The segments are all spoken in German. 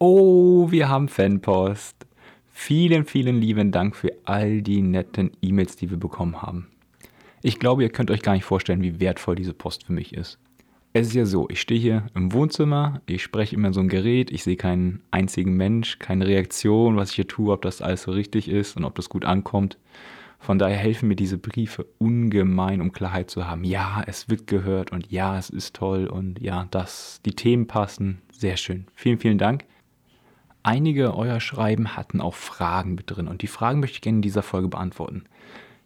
Oh, wir haben Fanpost. Vielen, vielen lieben Dank für all die netten E-Mails, die wir bekommen haben. Ich glaube, ihr könnt euch gar nicht vorstellen, wie wertvoll diese Post für mich ist. Es ist ja so, ich stehe hier im Wohnzimmer, ich spreche immer so ein Gerät, ich sehe keinen einzigen Mensch, keine Reaktion, was ich hier tue, ob das alles so richtig ist und ob das gut ankommt. Von daher helfen mir diese Briefe ungemein, um Klarheit zu haben. Ja, es wird gehört und ja, es ist toll und ja, dass die Themen passen. Sehr schön. Vielen, vielen Dank. Einige eurer Schreiben hatten auch Fragen mit drin und die Fragen möchte ich gerne in dieser Folge beantworten.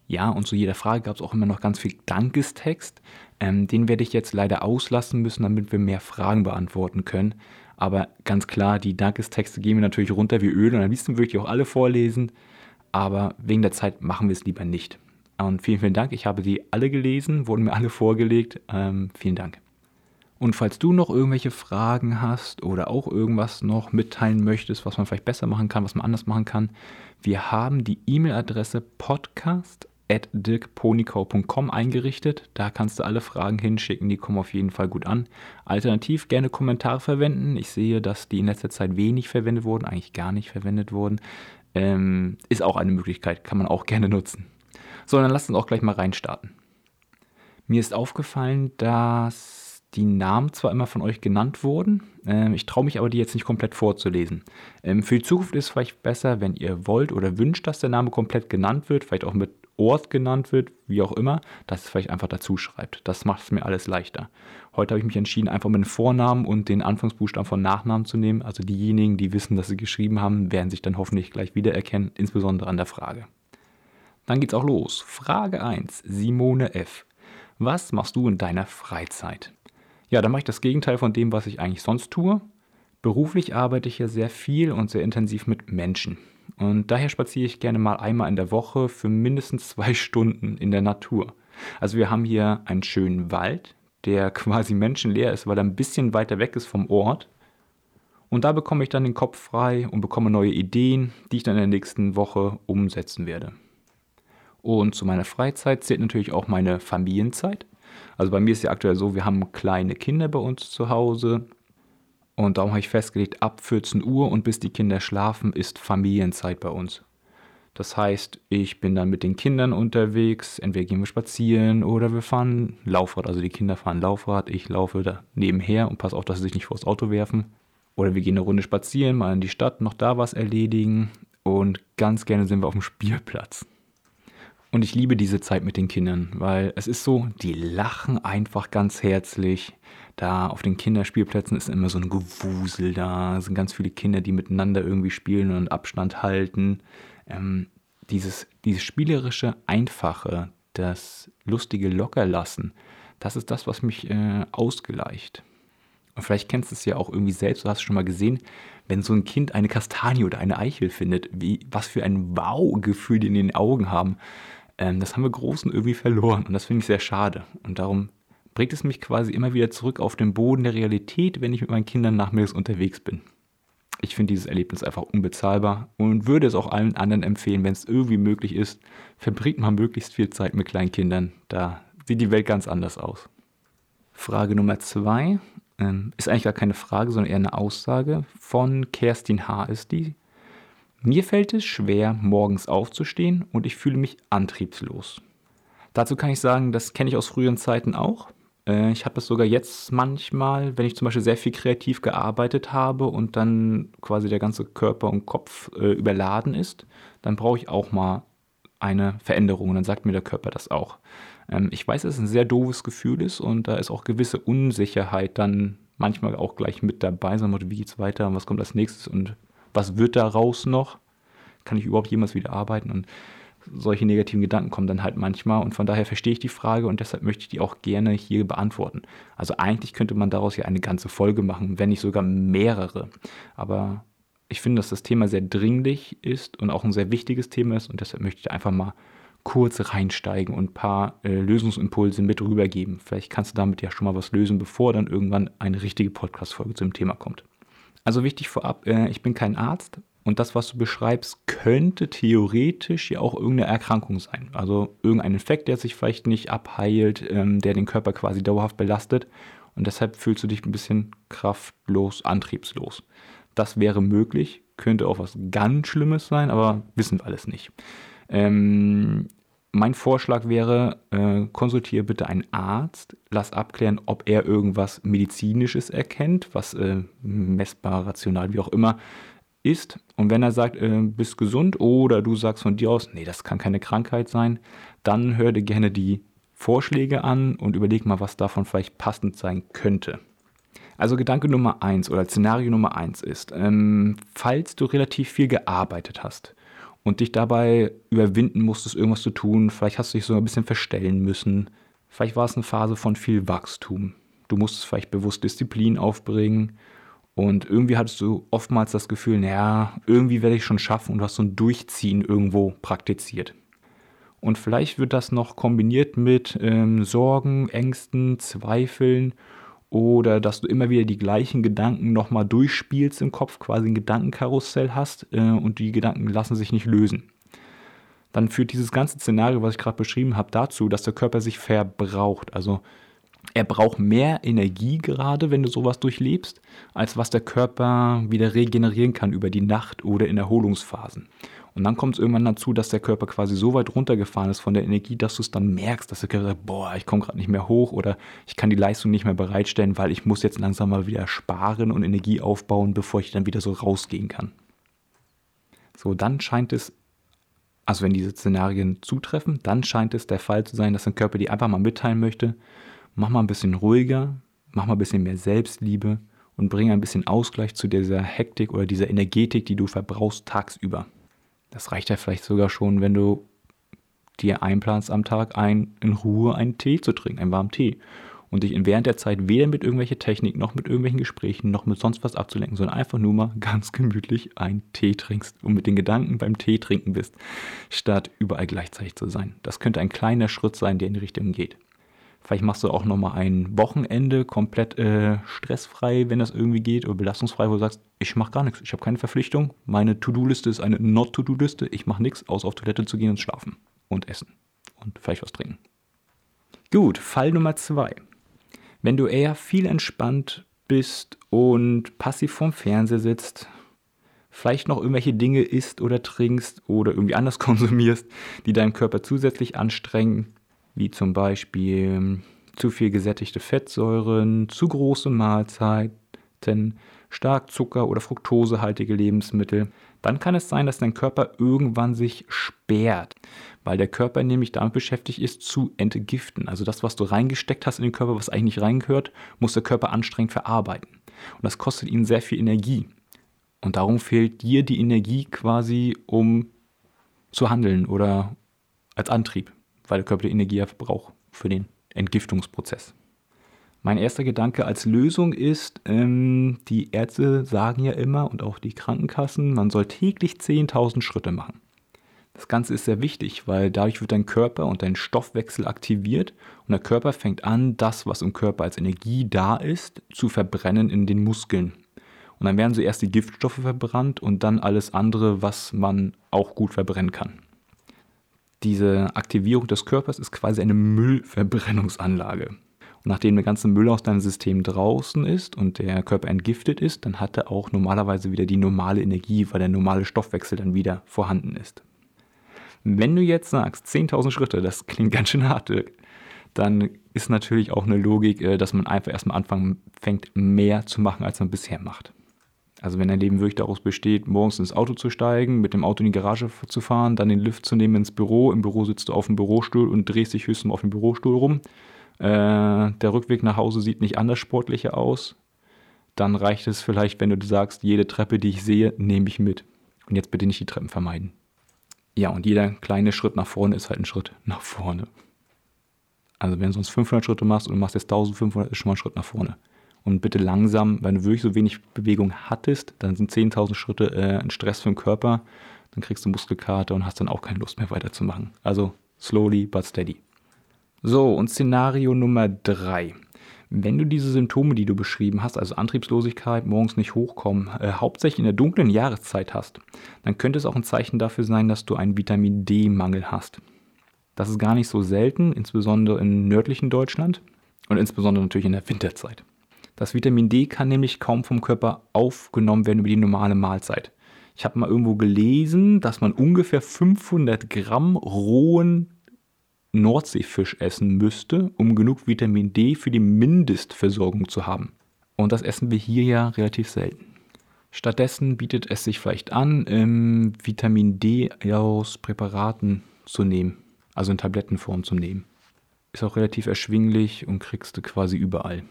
Ja, und zu jeder Frage gab es auch immer noch ganz viel Dankestext. Ähm, den werde ich jetzt leider auslassen müssen, damit wir mehr Fragen beantworten können. Aber ganz klar, die Dankestexte gehen wir natürlich runter wie Öl und am liebsten würde ich auch alle vorlesen. Aber wegen der Zeit machen wir es lieber nicht. Und vielen, vielen Dank. Ich habe die alle gelesen, wurden mir alle vorgelegt. Ähm, vielen Dank. Und falls du noch irgendwelche Fragen hast oder auch irgendwas noch mitteilen möchtest, was man vielleicht besser machen kann, was man anders machen kann, wir haben die E-Mail-Adresse podcast.dirkponikau.com eingerichtet. Da kannst du alle Fragen hinschicken, die kommen auf jeden Fall gut an. Alternativ gerne Kommentare verwenden. Ich sehe, dass die in letzter Zeit wenig verwendet wurden, eigentlich gar nicht verwendet wurden. Ähm, ist auch eine Möglichkeit, kann man auch gerne nutzen. So, dann lasst uns auch gleich mal reinstarten. Mir ist aufgefallen, dass die Namen zwar immer von euch genannt wurden, äh, ich traue mich aber, die jetzt nicht komplett vorzulesen. Ähm, für die Zukunft ist es vielleicht besser, wenn ihr wollt oder wünscht, dass der Name komplett genannt wird, vielleicht auch mit Ort genannt wird, wie auch immer, dass es vielleicht einfach dazu schreibt. Das macht es mir alles leichter. Heute habe ich mich entschieden, einfach mit den Vornamen und den Anfangsbuchstaben von Nachnamen zu nehmen. Also diejenigen, die wissen, dass sie geschrieben haben, werden sich dann hoffentlich gleich wiedererkennen, insbesondere an der Frage. Dann geht's auch los. Frage 1. Simone F. Was machst du in deiner Freizeit? Ja, dann mache ich das Gegenteil von dem, was ich eigentlich sonst tue. Beruflich arbeite ich ja sehr viel und sehr intensiv mit Menschen. Und daher spaziere ich gerne mal einmal in der Woche für mindestens zwei Stunden in der Natur. Also wir haben hier einen schönen Wald, der quasi menschenleer ist, weil er ein bisschen weiter weg ist vom Ort. Und da bekomme ich dann den Kopf frei und bekomme neue Ideen, die ich dann in der nächsten Woche umsetzen werde. Und zu meiner Freizeit zählt natürlich auch meine Familienzeit. Also bei mir ist ja aktuell so, wir haben kleine Kinder bei uns zu Hause. Und darum habe ich festgelegt, ab 14 Uhr und bis die Kinder schlafen, ist Familienzeit bei uns. Das heißt, ich bin dann mit den Kindern unterwegs, entweder gehen wir spazieren oder wir fahren Laufrad. Also die Kinder fahren Laufrad, ich laufe da nebenher und passe auf, dass sie sich nicht vors Auto werfen. Oder wir gehen eine Runde spazieren, mal in die Stadt, noch da was erledigen. Und ganz gerne sind wir auf dem Spielplatz. Und ich liebe diese Zeit mit den Kindern, weil es ist so, die lachen einfach ganz herzlich. Da auf den Kinderspielplätzen ist immer so ein Gewusel da, es sind ganz viele Kinder, die miteinander irgendwie spielen und Abstand halten. Ähm, dieses, dieses spielerische, einfache, das lustige Lockerlassen, das ist das, was mich äh, ausgleicht. Und vielleicht kennst du es ja auch irgendwie selbst, du hast es schon mal gesehen, wenn so ein Kind eine Kastanie oder eine Eichel findet, wie, was für ein Wow-Gefühl die in den Augen haben. Ähm, das haben wir Großen irgendwie verloren und das finde ich sehr schade. Und darum bringt es mich quasi immer wieder zurück auf den Boden der Realität, wenn ich mit meinen Kindern nachmittags unterwegs bin. Ich finde dieses Erlebnis einfach unbezahlbar und würde es auch allen anderen empfehlen, wenn es irgendwie möglich ist, verbringt man möglichst viel Zeit mit kleinen Kindern. Da sieht die Welt ganz anders aus. Frage Nummer zwei ähm, ist eigentlich gar keine Frage, sondern eher eine Aussage von Kerstin H. ist die. Mir fällt es schwer, morgens aufzustehen und ich fühle mich antriebslos. Dazu kann ich sagen, das kenne ich aus früheren Zeiten auch. Äh, ich habe das sogar jetzt manchmal, wenn ich zum Beispiel sehr viel kreativ gearbeitet habe und dann quasi der ganze Körper und Kopf äh, überladen ist, dann brauche ich auch mal eine Veränderung und dann sagt mir der Körper das auch. Ähm, ich weiß, dass es ein sehr doofes Gefühl ist und da ist auch gewisse Unsicherheit dann manchmal auch gleich mit dabei, so wie geht's weiter und was kommt als nächstes und was wird daraus noch? Kann ich überhaupt jemals wieder arbeiten? Und solche negativen Gedanken kommen dann halt manchmal und von daher verstehe ich die Frage und deshalb möchte ich die auch gerne hier beantworten. Also eigentlich könnte man daraus ja eine ganze Folge machen, wenn nicht sogar mehrere. Aber ich finde, dass das Thema sehr dringlich ist und auch ein sehr wichtiges Thema ist und deshalb möchte ich einfach mal kurz reinsteigen und ein paar äh, Lösungsimpulse mit rübergeben. Vielleicht kannst du damit ja schon mal was lösen, bevor dann irgendwann eine richtige Podcast-Folge zu dem Thema kommt. Also wichtig vorab, äh, ich bin kein Arzt und das, was du beschreibst, könnte theoretisch ja auch irgendeine Erkrankung sein. Also irgendein Infekt, der sich vielleicht nicht abheilt, ähm, der den Körper quasi dauerhaft belastet und deshalb fühlst du dich ein bisschen kraftlos, antriebslos. Das wäre möglich, könnte auch was ganz Schlimmes sein, aber wissen wir alles nicht. Ähm, mein Vorschlag wäre, äh, konsultiere bitte einen Arzt, lass abklären, ob er irgendwas Medizinisches erkennt, was äh, messbar, rational, wie auch immer ist. Und wenn er sagt, äh, bist gesund oder du sagst von dir aus, nee, das kann keine Krankheit sein, dann hör dir gerne die Vorschläge an und überleg mal, was davon vielleicht passend sein könnte. Also Gedanke Nummer eins oder Szenario Nummer eins ist, ähm, falls du relativ viel gearbeitet hast und dich dabei überwinden musstest, irgendwas zu tun, vielleicht hast du dich so ein bisschen verstellen müssen, vielleicht war es eine Phase von viel Wachstum. Du musstest vielleicht bewusst Disziplin aufbringen und irgendwie hattest du oftmals das Gefühl, naja, irgendwie werde ich schon schaffen und du hast so ein Durchziehen irgendwo praktiziert. Und vielleicht wird das noch kombiniert mit ähm, Sorgen, Ängsten, Zweifeln oder dass du immer wieder die gleichen Gedanken nochmal durchspielst im Kopf, quasi ein Gedankenkarussell hast äh, und die Gedanken lassen sich nicht lösen. Dann führt dieses ganze Szenario, was ich gerade beschrieben habe, dazu, dass der Körper sich verbraucht. Also er braucht mehr Energie gerade, wenn du sowas durchlebst, als was der Körper wieder regenerieren kann über die Nacht oder in Erholungsphasen. Und dann kommt es irgendwann dazu, dass der Körper quasi so weit runtergefahren ist von der Energie, dass du es dann merkst, dass der Körper sagt, boah, ich komme gerade nicht mehr hoch oder ich kann die Leistung nicht mehr bereitstellen, weil ich muss jetzt langsam mal wieder sparen und Energie aufbauen, bevor ich dann wieder so rausgehen kann. So, dann scheint es, also wenn diese Szenarien zutreffen, dann scheint es der Fall zu sein, dass dein Körper dir einfach mal mitteilen möchte, mach mal ein bisschen ruhiger, mach mal ein bisschen mehr Selbstliebe und bring ein bisschen Ausgleich zu dieser Hektik oder dieser Energetik, die du verbrauchst tagsüber. Das reicht ja vielleicht sogar schon, wenn du dir einplanst am Tag ein, in Ruhe einen Tee zu trinken, einen warmen Tee. Und dich während der Zeit weder mit irgendwelchen Technik, noch mit irgendwelchen Gesprächen, noch mit sonst was abzulenken, sondern einfach nur mal ganz gemütlich einen Tee trinkst und mit den Gedanken beim Tee trinken bist, statt überall gleichzeitig zu sein. Das könnte ein kleiner Schritt sein, der in die Richtung geht. Vielleicht machst du auch nochmal ein Wochenende komplett äh, stressfrei, wenn das irgendwie geht, oder belastungsfrei, wo du sagst, ich mache gar nichts, ich habe keine Verpflichtung. Meine To-Do-Liste ist eine Not-To-Do-Liste. Ich mache nichts, außer auf Toilette zu gehen und schlafen und essen und vielleicht was trinken. Gut, Fall Nummer zwei. Wenn du eher viel entspannt bist und passiv vorm Fernseher sitzt, vielleicht noch irgendwelche Dinge isst oder trinkst oder irgendwie anders konsumierst, die deinen Körper zusätzlich anstrengen, wie zum Beispiel zu viel gesättigte Fettsäuren, zu große Mahlzeiten, stark Zucker- oder Fructosehaltige Lebensmittel, dann kann es sein, dass dein Körper irgendwann sich sperrt, weil der Körper nämlich damit beschäftigt ist, zu entgiften. Also das, was du reingesteckt hast in den Körper, was eigentlich nicht reingehört, muss der Körper anstrengend verarbeiten. Und das kostet ihn sehr viel Energie. Und darum fehlt dir die Energie quasi, um zu handeln oder als Antrieb weil der Körper die Energie braucht für den Entgiftungsprozess. Mein erster Gedanke als Lösung ist, ähm, die Ärzte sagen ja immer und auch die Krankenkassen, man soll täglich 10.000 Schritte machen. Das Ganze ist sehr wichtig, weil dadurch wird dein Körper und dein Stoffwechsel aktiviert und der Körper fängt an, das, was im Körper als Energie da ist, zu verbrennen in den Muskeln. Und dann werden zuerst die Giftstoffe verbrannt und dann alles andere, was man auch gut verbrennen kann diese Aktivierung des Körpers ist quasi eine Müllverbrennungsanlage. Und nachdem der ganze Müll aus deinem System draußen ist und der Körper entgiftet ist, dann hat er auch normalerweise wieder die normale Energie, weil der normale Stoffwechsel dann wieder vorhanden ist. Wenn du jetzt sagst, 10.000 Schritte, das klingt ganz schön hart, dann ist natürlich auch eine Logik, äh, dass man einfach erstmal anfangen fängt, mehr zu machen, als man bisher macht. Also wenn dein Leben wirklich daraus besteht, morgens ins Auto zu steigen, mit dem Auto in die Garage zu fahren, dann den Lift zu nehmen ins Büro, im Büro sitzt du auf dem Bürostuhl und drehst dich höchstens auf dem Bürostuhl rum. Äh, der Rückweg nach Hause sieht nicht anders sportlicher aus. Dann reicht es vielleicht, wenn du sagst, jede Treppe, die ich sehe, nehme ich mit. Und jetzt bitte nicht die Treppen vermeiden. Ja, und jeder kleine Schritt nach vorne ist halt ein Schritt nach vorne. Also wenn du sonst 500 Schritte machst und du machst jetzt 1500, ist schon mal ein Schritt nach vorne. Und bitte langsam, wenn du wirklich so wenig Bewegung hattest, dann sind 10.000 Schritte äh, ein Stress für den Körper. Dann kriegst du Muskelkater und hast dann auch keine Lust mehr weiterzumachen. Also slowly but steady. So, und Szenario Nummer 3. Wenn du diese Symptome, die du beschrieben hast, also Antriebslosigkeit, morgens nicht hochkommen, äh, hauptsächlich in der dunklen Jahreszeit hast, dann könnte es auch ein Zeichen dafür sein, dass du einen Vitamin D-Mangel hast. Das ist gar nicht so selten, insbesondere im nördlichen Deutschland und insbesondere natürlich in der Winterzeit. Das Vitamin D kann nämlich kaum vom Körper aufgenommen werden über die normale Mahlzeit. Ich habe mal irgendwo gelesen, dass man ungefähr 500 Gramm rohen Nordseefisch essen müsste, um genug Vitamin D für die Mindestversorgung zu haben. Und das essen wir hier ja relativ selten. Stattdessen bietet es sich vielleicht an, ähm, Vitamin D aus Präparaten zu nehmen, also in Tablettenform zu nehmen. Ist auch relativ erschwinglich und kriegst du quasi überall.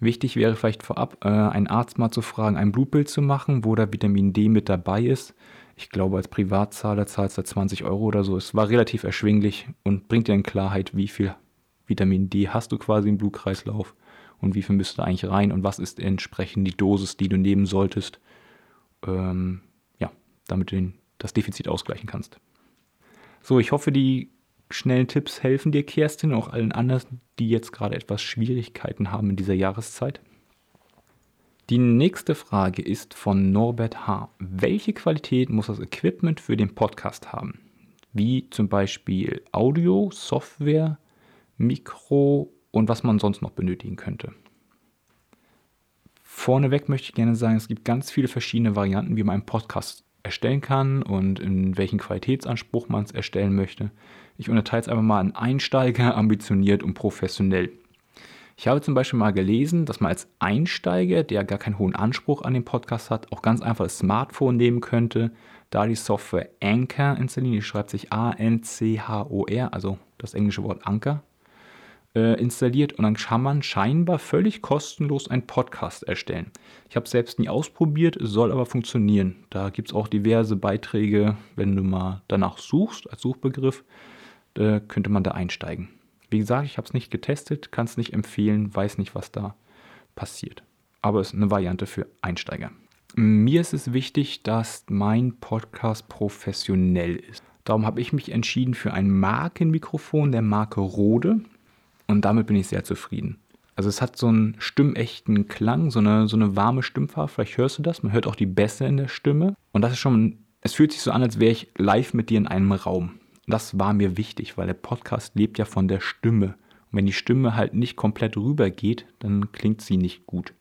Wichtig wäre vielleicht vorab, äh, einen Arzt mal zu fragen, ein Blutbild zu machen, wo da Vitamin D mit dabei ist. Ich glaube, als Privatzahler zahlst du 20 Euro oder so. Es war relativ erschwinglich und bringt dir in Klarheit, wie viel Vitamin D hast du quasi im Blutkreislauf und wie viel müsste da eigentlich rein und was ist entsprechend die Dosis, die du nehmen solltest, ähm, ja, damit du den, das Defizit ausgleichen kannst. So, ich hoffe, die schnellen Tipps helfen dir, Kerstin, auch allen anderen, die jetzt gerade etwas Schwierigkeiten haben in dieser Jahreszeit. Die nächste Frage ist von Norbert H. Welche Qualität muss das Equipment für den Podcast haben? Wie zum Beispiel Audio, Software, Mikro und was man sonst noch benötigen könnte. Vorneweg möchte ich gerne sagen, es gibt ganz viele verschiedene Varianten, wie man einen Podcast erstellen kann und in welchen Qualitätsanspruch man es erstellen möchte. Ich unterteile es einfach mal in Einsteiger, ambitioniert und professionell. Ich habe zum Beispiel mal gelesen, dass man als Einsteiger, der gar keinen hohen Anspruch an den Podcast hat, auch ganz einfach das Smartphone nehmen könnte, da die Software Anchor installieren, die schreibt sich A-N-C-H-O-R, also das englische Wort Anchor, äh, installiert und dann kann man scheinbar völlig kostenlos einen Podcast erstellen. Ich habe es selbst nie ausprobiert, soll aber funktionieren. Da gibt es auch diverse Beiträge, wenn du mal danach suchst, als Suchbegriff, äh, könnte man da einsteigen. Wie gesagt, ich habe es nicht getestet, kann es nicht empfehlen, weiß nicht, was da passiert. Aber es ist eine Variante für Einsteiger. Mir ist es wichtig, dass mein Podcast professionell ist. Darum habe ich mich entschieden für ein Markenmikrofon der Marke Rode. Und damit bin ich sehr zufrieden. Also es hat so einen stimmechten Klang, so eine, so eine warme Stimmfarbe. Vielleicht hörst du das. Man hört auch die Bässe in der Stimme. Und das ist schon, es fühlt sich so an, als wäre ich live mit dir in einem Raum. Das war mir wichtig, weil der Podcast lebt ja von der Stimme. Und wenn die Stimme halt nicht komplett rübergeht, dann klingt sie nicht gut.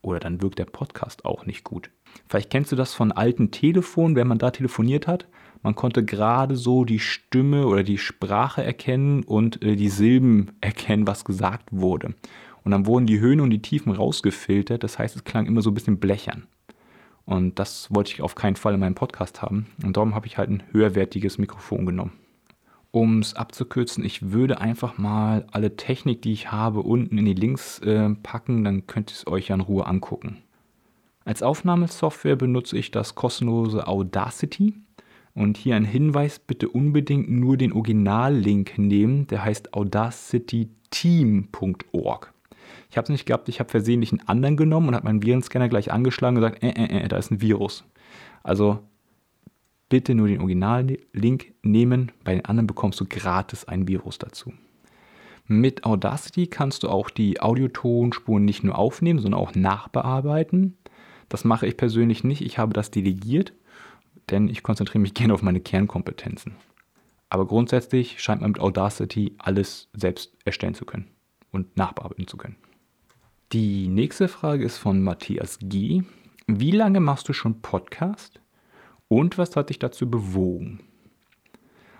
Oder dann wirkt der Podcast auch nicht gut. Vielleicht kennst du das von alten Telefonen, wenn man da telefoniert hat. Man konnte gerade so die Stimme oder die Sprache erkennen und äh, die Silben erkennen, was gesagt wurde. Und dann wurden die Höhen und die Tiefen rausgefiltert. Das heißt, es klang immer so ein bisschen blechern. Und das wollte ich auf keinen Fall in meinem Podcast haben. Und darum habe ich halt ein höherwertiges Mikrofon genommen. Um es abzukürzen, ich würde einfach mal alle Technik, die ich habe, unten in die Links äh, packen. Dann könnt ihr es euch ja in Ruhe angucken. Als Aufnahmesoftware benutze ich das kostenlose Audacity. Und hier ein Hinweis, bitte unbedingt nur den Originallink nehmen, der heißt audacityteam.org. Ich habe es nicht gehabt, ich habe versehentlich einen anderen genommen und habe meinen Virenscanner gleich angeschlagen und gesagt, äh, äh, äh, da ist ein Virus. Also bitte nur den Originallink nehmen, bei den anderen bekommst du gratis ein Virus dazu. Mit Audacity kannst du auch die Audiotonspuren nicht nur aufnehmen, sondern auch nachbearbeiten. Das mache ich persönlich nicht, ich habe das delegiert denn ich konzentriere mich gerne auf meine Kernkompetenzen. Aber grundsätzlich scheint man mit Audacity alles selbst erstellen zu können und nachbearbeiten zu können. Die nächste Frage ist von Matthias G. Wie lange machst du schon Podcast und was hat dich dazu bewogen?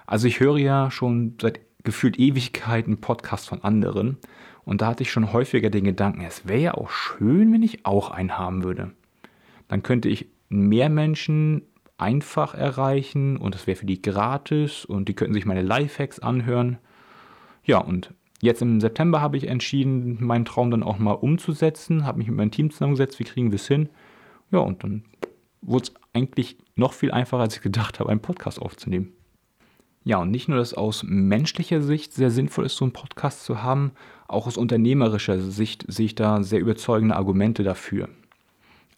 Also ich höre ja schon seit gefühlt Ewigkeiten Podcasts von anderen und da hatte ich schon häufiger den Gedanken, es wäre ja auch schön, wenn ich auch einen haben würde. Dann könnte ich mehr Menschen einfach erreichen und es wäre für die gratis und die könnten sich meine Lifehacks anhören. Ja, und jetzt im September habe ich entschieden, meinen Traum dann auch mal umzusetzen, habe mich mit meinem Team zusammengesetzt, wie kriegen wir es hin? Ja, und dann wurde es eigentlich noch viel einfacher, als ich gedacht habe, einen Podcast aufzunehmen. Ja, und nicht nur, dass aus menschlicher Sicht sehr sinnvoll ist, so einen Podcast zu haben, auch aus unternehmerischer Sicht sehe ich da sehr überzeugende Argumente dafür.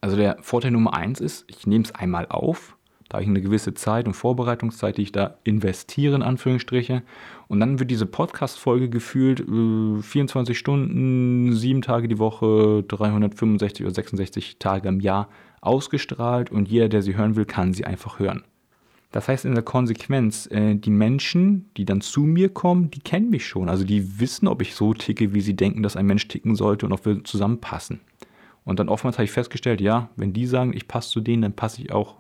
Also der Vorteil Nummer eins ist, ich nehme es einmal auf, da habe ich eine gewisse Zeit und Vorbereitungszeit, die ich da investiere, in Anführungsstriche. Und dann wird diese Podcast-Folge gefühlt äh, 24 Stunden, sieben Tage die Woche, 365 oder 66 Tage im Jahr ausgestrahlt und jeder, der sie hören will, kann sie einfach hören. Das heißt in der Konsequenz, äh, die Menschen, die dann zu mir kommen, die kennen mich schon. Also die wissen, ob ich so ticke, wie sie denken, dass ein Mensch ticken sollte und ob wir zusammenpassen. Und dann oftmals habe ich festgestellt, ja, wenn die sagen, ich passe zu denen, dann passe ich auch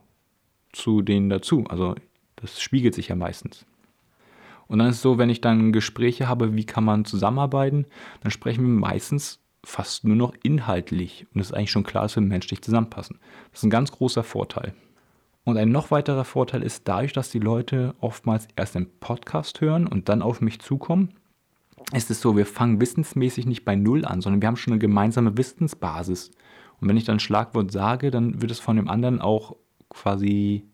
zu denen dazu. Also das spiegelt sich ja meistens. Und dann ist es so, wenn ich dann Gespräche habe, wie kann man zusammenarbeiten, dann sprechen wir meistens fast nur noch inhaltlich. Und es ist eigentlich schon klar, dass wir menschlich zusammenpassen. Das ist ein ganz großer Vorteil. Und ein noch weiterer Vorteil ist dadurch, dass die Leute oftmals erst einen Podcast hören und dann auf mich zukommen, ist es so, wir fangen wissensmäßig nicht bei Null an, sondern wir haben schon eine gemeinsame Wissensbasis. Und wenn ich dann Schlagwort sage, dann wird es von dem anderen auch quasi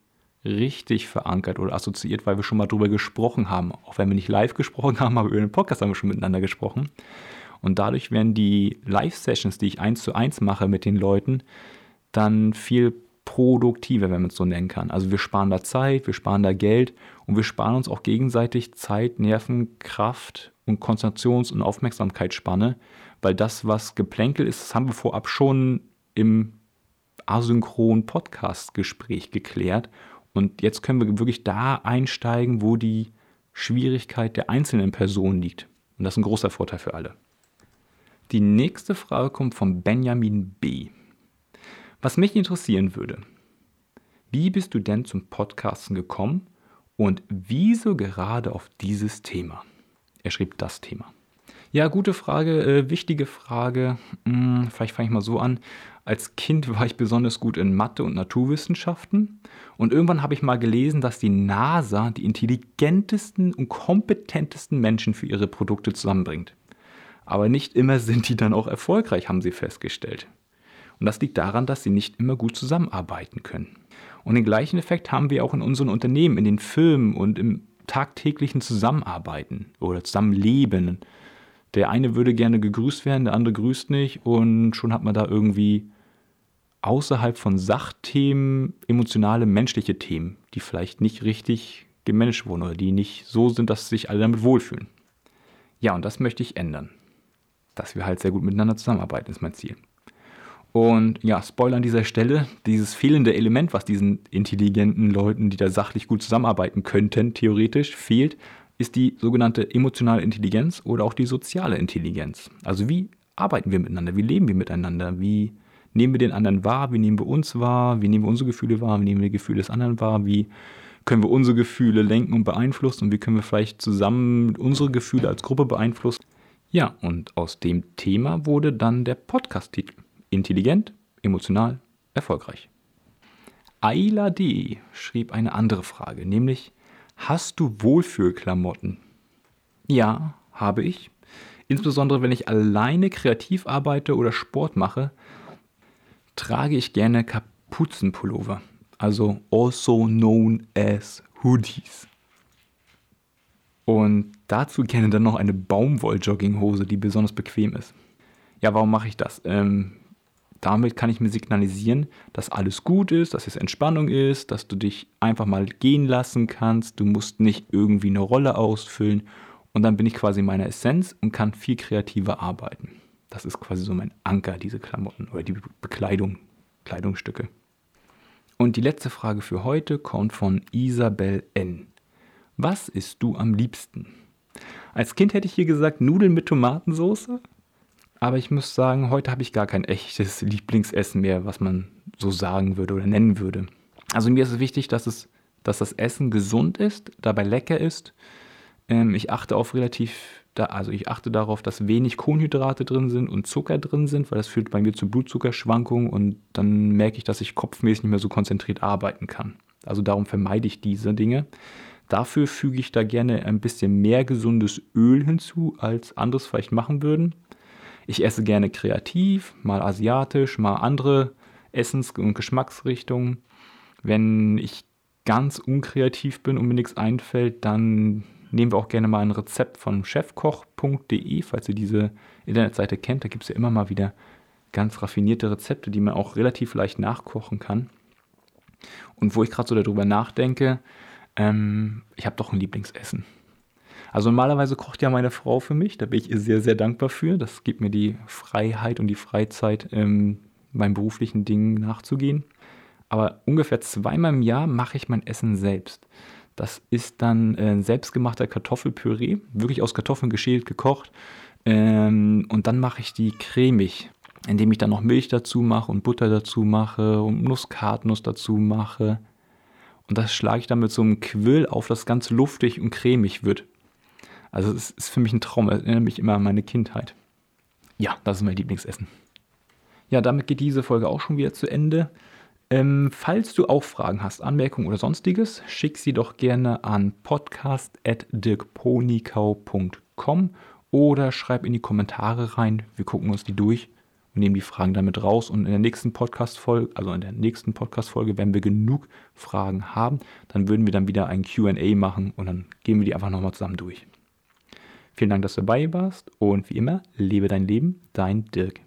richtig verankert oder assoziiert, weil wir schon mal drüber gesprochen haben. Auch wenn wir nicht live gesprochen haben, aber über den Podcast haben wir schon miteinander gesprochen. Und dadurch werden die Live-Sessions, die ich eins zu eins mache mit den Leuten, dann viel produktiver, wenn man es so nennen kann. Also wir sparen da Zeit, wir sparen da Geld und wir sparen uns auch gegenseitig Zeit, Nerven, Kraft und Konzentrations- und Aufmerksamkeitsspanne, weil das, was Geplänkel ist, das haben wir vorab schon im asynchronen Podcast-Gespräch geklärt. Und jetzt können wir wirklich da einsteigen, wo die Schwierigkeit der einzelnen Person liegt. Und das ist ein großer Vorteil für alle. Die nächste Frage kommt von Benjamin B. Was mich interessieren würde, wie bist du denn zum Podcasten gekommen und wieso gerade auf dieses Thema? Er schrieb das Thema. Ja, gute Frage, äh, wichtige Frage. Hm, vielleicht fange ich mal so an. Als Kind war ich besonders gut in Mathe und Naturwissenschaften und irgendwann habe ich mal gelesen, dass die NASA die intelligentesten und kompetentesten Menschen für ihre Produkte zusammenbringt. Aber nicht immer sind die dann auch erfolgreich, haben sie festgestellt. Und das liegt daran, dass sie nicht immer gut zusammenarbeiten können. Und den gleichen Effekt haben wir auch in unseren Unternehmen, in den Filmen und im tagtäglichen Zusammenarbeiten oder Zusammenleben. Der eine würde gerne gegrüßt werden, der andere grüßt nicht und schon hat man da irgendwie außerhalb von Sachthemen emotionale, menschliche Themen, die vielleicht nicht richtig gemanagt wurden oder die nicht so sind, dass sich alle damit wohlfühlen. Ja, und das möchte ich ändern. Dass wir halt sehr gut miteinander zusammenarbeiten, ist mein Ziel. Und ja, Spoiler an dieser Stelle, dieses fehlende Element, was diesen intelligenten Leuten, die da sachlich gut zusammenarbeiten könnten, theoretisch fehlt, ist die sogenannte emotionale Intelligenz oder auch die soziale Intelligenz. Also wie arbeiten wir miteinander, wie leben wir miteinander, wie nehmen wir den anderen wahr, wie nehmen wir uns wahr, wie nehmen wir unsere Gefühle wahr, wie nehmen wir die Gefühle des anderen wahr, wie können wir unsere Gefühle lenken und beeinflussen und wie können wir vielleicht zusammen unsere Gefühle als Gruppe beeinflussen. Ja, und aus dem Thema wurde dann der Podcast-Titel. Intelligent, emotional, erfolgreich. Ayla D. schrieb eine andere Frage, nämlich, hast du Wohlfühlklamotten? Ja, habe ich. Insbesondere wenn ich alleine kreativ arbeite oder Sport mache, trage ich gerne Kapuzenpullover, also also known as Hoodies. Und dazu gerne dann noch eine Baumwoll-Jogginghose, die besonders bequem ist. Ja, warum mache ich das? Ähm, damit kann ich mir signalisieren, dass alles gut ist, dass es Entspannung ist, dass du dich einfach mal gehen lassen kannst. Du musst nicht irgendwie eine Rolle ausfüllen. Und dann bin ich quasi in meiner Essenz und kann viel kreativer arbeiten. Das ist quasi so mein Anker, diese Klamotten oder die Bekleidung, Kleidungsstücke. Und die letzte Frage für heute kommt von Isabel N. Was isst du am liebsten? Als Kind hätte ich hier gesagt Nudeln mit Tomatensauce. Aber ich muss sagen, heute habe ich gar kein echtes Lieblingsessen mehr, was man so sagen würde oder nennen würde. Also mir ist es wichtig, dass, es, dass das Essen gesund ist, dabei lecker ist. Ähm, ich achte auf relativ, da, also ich achte darauf, dass wenig Kohlenhydrate drin sind und Zucker drin sind, weil das führt bei mir zu Blutzuckerschwankungen und dann merke ich, dass ich kopfmäßig nicht mehr so konzentriert arbeiten kann. Also darum vermeide ich diese Dinge. Dafür füge ich da gerne ein bisschen mehr gesundes Öl hinzu, als anderes vielleicht machen würden. Ich esse gerne kreativ, mal asiatisch, mal andere Essens- und Geschmacksrichtungen. Wenn ich ganz unkreativ bin und mir nichts einfällt, dann nehmen wir auch gerne mal ein Rezept von chefkoch.de, falls ihr diese Internetseite kennt. Da gibt es ja immer mal wieder ganz raffinierte Rezepte, die man auch relativ leicht nachkochen kann. Und wo ich gerade so darüber nachdenke, ähm, ich habe doch ein Lieblingsessen. Also normalerweise kocht ja meine Frau für mich, da bin ich ihr sehr, sehr dankbar für. Das gibt mir die Freiheit und die Freizeit, ähm, meinen beruflichen Dingen nachzugehen. Aber ungefähr zweimal im Jahr mache ich mein Essen selbst. Das ist dann äh, selbstgemachter Kartoffelpüree, wirklich aus Kartoffeln geschält, gekocht. Ähm, und dann mache ich die cremig, indem ich dann noch Milch dazu mache und Butter dazu mache und Muskatnuss dazu mache. Und das schlage ich dann mit so einem Quill auf, das ganz luftig und cremig wird. Also es ist für mich ein Traum, erinnert mich immer an meine Kindheit. Ja, das ist mein Lieblingsessen. Ja, damit geht diese Folge auch schon wieder zu Ende. Ähm, falls du auch Fragen hast, Anmerkungen oder sonstiges, schick sie doch gerne an podcast.dirkponikau.com oder schreib in die Kommentare rein. Wir gucken uns die durch und nehmen die Fragen damit raus. Und in der nächsten Podcast-Folge, also in der nächsten Podcast-Folge, wenn wir genug Fragen haben, dann würden wir dann wieder ein QA machen und dann gehen wir die einfach nochmal zusammen durch. Vielen Dank, dass du dabei warst und wie immer, lebe dein Leben, dein Dirk.